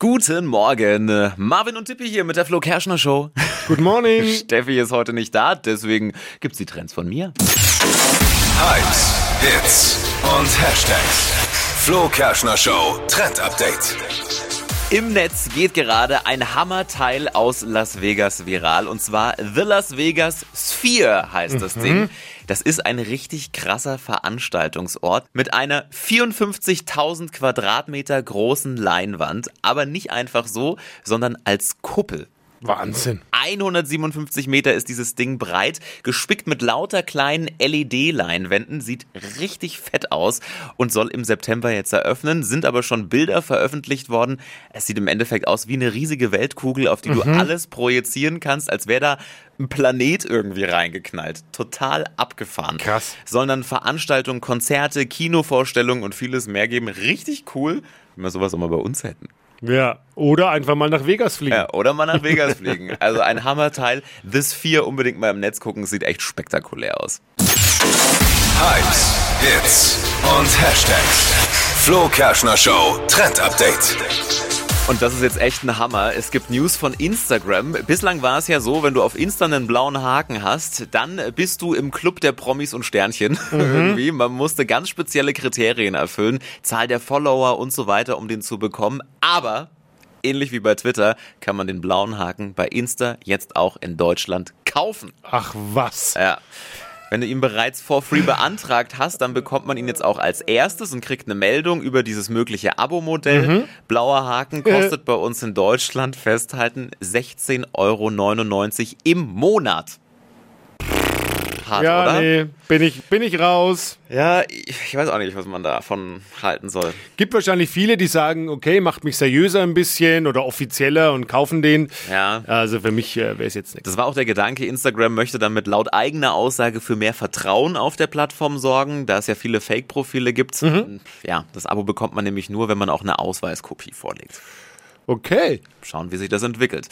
Guten Morgen. Marvin und Tippi hier mit der Flo Kerschner Show. Good morning. Steffi ist heute nicht da, deswegen gibt's die Trends von mir. Hypes, Hits und Hashtags. Flo Kerschner Show Trend Update. Im Netz geht gerade ein Hammerteil aus Las Vegas viral und zwar The Las Vegas Sphere heißt das Ding. Das ist ein richtig krasser Veranstaltungsort mit einer 54.000 Quadratmeter großen Leinwand, aber nicht einfach so, sondern als Kuppel. Wahnsinn. 157 Meter ist dieses Ding breit, gespickt mit lauter kleinen LED-Leinwänden, sieht richtig fett aus und soll im September jetzt eröffnen, sind aber schon Bilder veröffentlicht worden. Es sieht im Endeffekt aus wie eine riesige Weltkugel, auf die du alles projizieren kannst, als wäre da ein Planet irgendwie reingeknallt. Total abgefahren. Krass. Sollen dann Veranstaltungen, Konzerte, Kinovorstellungen und vieles mehr geben. Richtig cool, wenn wir sowas auch mal bei uns hätten. Ja. Oder einfach mal nach Vegas fliegen. Ja, oder mal nach Vegas fliegen. Also ein Hammerteil. This 4 unbedingt mal im Netz gucken, sieht echt spektakulär aus. Hypes, Hits und Hashtags. Flo Kerschner Show Trend Update. Und das ist jetzt echt ein Hammer. Es gibt News von Instagram. Bislang war es ja so, wenn du auf Insta einen blauen Haken hast, dann bist du im Club der Promis und Sternchen irgendwie. Man musste ganz spezielle Kriterien erfüllen, Zahl der Follower und so weiter, um den zu bekommen. Aber ähnlich wie bei Twitter kann man den blauen Haken bei Insta jetzt auch in Deutschland kaufen. Ach was. Ja. Wenn du ihn bereits for free beantragt hast, dann bekommt man ihn jetzt auch als erstes und kriegt eine Meldung über dieses mögliche Abo-Modell. Blauer Haken kostet bei uns in Deutschland festhalten 16,99 Euro im Monat. Hart, Ja, oder? nee, bin ich, bin ich raus. Ja, ich weiß auch nicht, was man davon halten soll. Gibt wahrscheinlich viele, die sagen, okay, macht mich seriöser ein bisschen oder offizieller und kaufen den. Ja. Also für mich äh, wäre es jetzt nichts. Das war auch der Gedanke, Instagram möchte damit laut eigener Aussage für mehr Vertrauen auf der Plattform sorgen, da es ja viele Fake-Profile gibt. Ja, das Abo bekommt man nämlich nur, wenn man auch eine Ausweiskopie vorlegt. Okay. Schauen, wie sich das entwickelt.